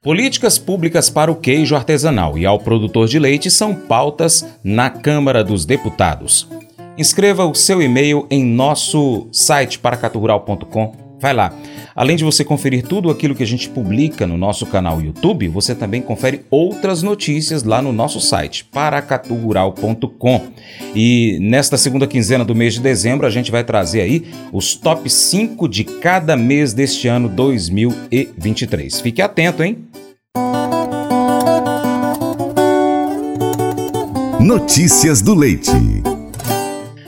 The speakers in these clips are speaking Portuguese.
Políticas públicas para o queijo artesanal e ao produtor de leite são pautas na Câmara dos Deputados. Inscreva o seu e-mail em nosso site paracaturural.com Vai lá. Além de você conferir tudo aquilo que a gente publica no nosso canal YouTube, você também confere outras notícias lá no nosso site, paracatugural.com. E nesta segunda quinzena do mês de dezembro, a gente vai trazer aí os top 5 de cada mês deste ano 2023. Fique atento, hein? Notícias do Leite.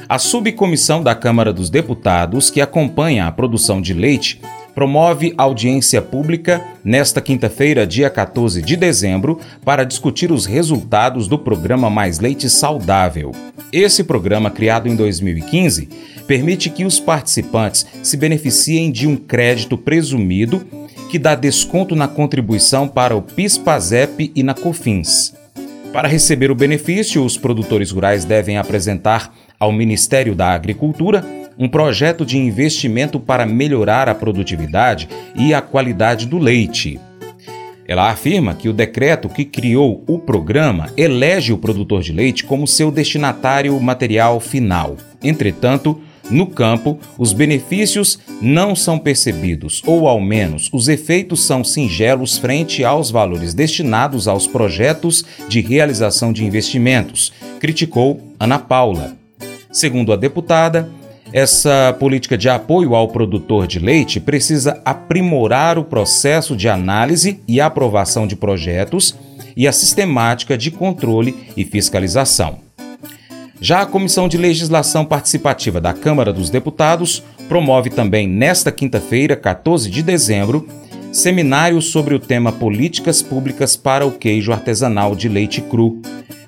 A subcomissão da Câmara dos Deputados, que acompanha a produção de leite, promove audiência pública nesta quinta-feira, dia 14 de dezembro, para discutir os resultados do programa Mais Leite Saudável. Esse programa, criado em 2015, permite que os participantes se beneficiem de um crédito presumido que dá desconto na contribuição para o PIS/PASEP e na COFINS. Para receber o benefício, os produtores rurais devem apresentar ao Ministério da Agricultura um projeto de investimento para melhorar a produtividade e a qualidade do leite. Ela afirma que o decreto que criou o programa elege o produtor de leite como seu destinatário material final. Entretanto, no campo, os benefícios não são percebidos, ou ao menos os efeitos são singelos frente aos valores destinados aos projetos de realização de investimentos, criticou Ana Paula. Segundo a deputada, essa política de apoio ao produtor de leite precisa aprimorar o processo de análise e aprovação de projetos e a sistemática de controle e fiscalização. Já a Comissão de Legislação Participativa da Câmara dos Deputados promove também nesta quinta-feira, 14 de dezembro, seminário sobre o tema Políticas Públicas para o Queijo Artesanal de Leite Cru,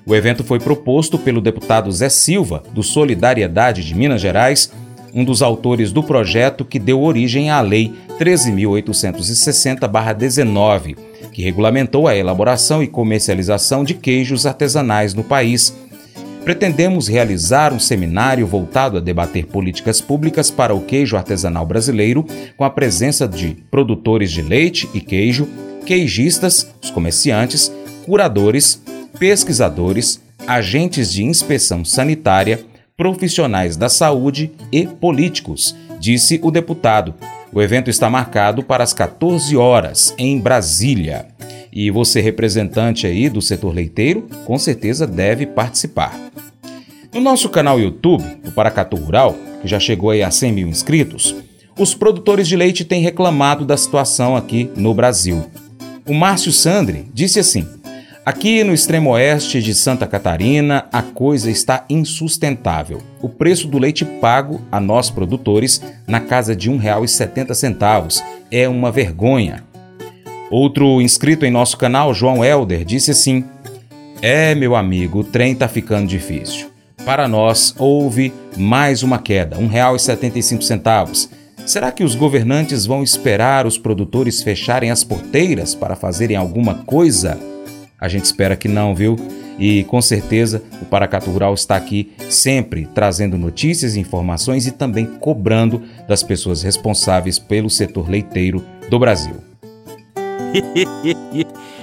o evento foi proposto pelo deputado Zé Silva, do Solidariedade de Minas Gerais, um dos autores do projeto que deu origem à Lei 13.860-19, que regulamentou a elaboração e comercialização de queijos artesanais no país. Pretendemos realizar um seminário voltado a debater políticas públicas para o queijo artesanal brasileiro, com a presença de produtores de leite e queijo, queijistas, os comerciantes, curadores, pesquisadores, agentes de inspeção sanitária, profissionais da saúde e políticos, disse o deputado. O evento está marcado para as 14 horas em Brasília. E você, representante aí do setor leiteiro, com certeza deve participar. No nosso canal YouTube, o Paracatu Rural, que já chegou aí a 100 mil inscritos, os produtores de leite têm reclamado da situação aqui no Brasil. O Márcio Sandri disse assim: Aqui no extremo oeste de Santa Catarina, a coisa está insustentável. O preço do leite pago a nós produtores na casa de R$ 1,70 é uma vergonha. Outro inscrito em nosso canal, João Elder, disse assim: É, meu amigo, o trem está ficando difícil. Para nós, houve mais uma queda, R$ 1,75. Será que os governantes vão esperar os produtores fecharem as porteiras para fazerem alguma coisa? A gente espera que não, viu? E com certeza o Paracatu Rural está aqui sempre trazendo notícias informações e também cobrando das pessoas responsáveis pelo setor leiteiro do Brasil. Хе-хе-хе.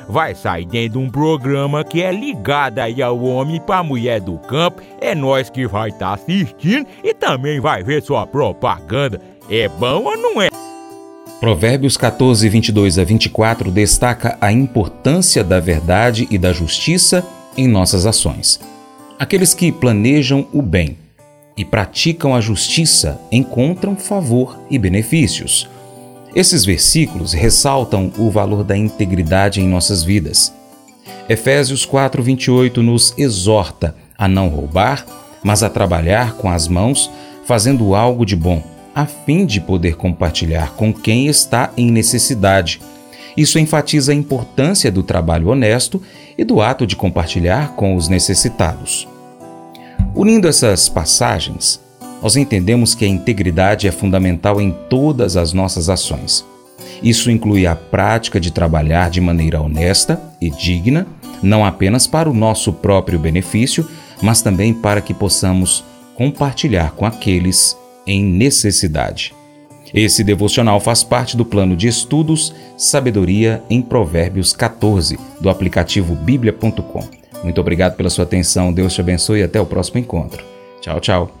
vai sair dentro de um programa que é ligado aí ao homem para mulher do campo. É nós que vai estar tá assistindo e também vai ver sua propaganda. É bom ou não é? Provérbios 14, 22 a 24 destaca a importância da verdade e da justiça em nossas ações. Aqueles que planejam o bem e praticam a justiça encontram favor e benefícios. Esses versículos ressaltam o valor da integridade em nossas vidas. Efésios 4:28 nos exorta a não roubar, mas a trabalhar com as mãos, fazendo algo de bom a fim de poder compartilhar com quem está em necessidade. Isso enfatiza a importância do trabalho honesto e do ato de compartilhar com os necessitados. Unindo essas passagens, nós entendemos que a integridade é fundamental em todas as nossas ações. Isso inclui a prática de trabalhar de maneira honesta e digna, não apenas para o nosso próprio benefício, mas também para que possamos compartilhar com aqueles em necessidade. Esse devocional faz parte do plano de estudos Sabedoria em Provérbios 14, do aplicativo bíblia.com. Muito obrigado pela sua atenção, Deus te abençoe e até o próximo encontro. Tchau, tchau.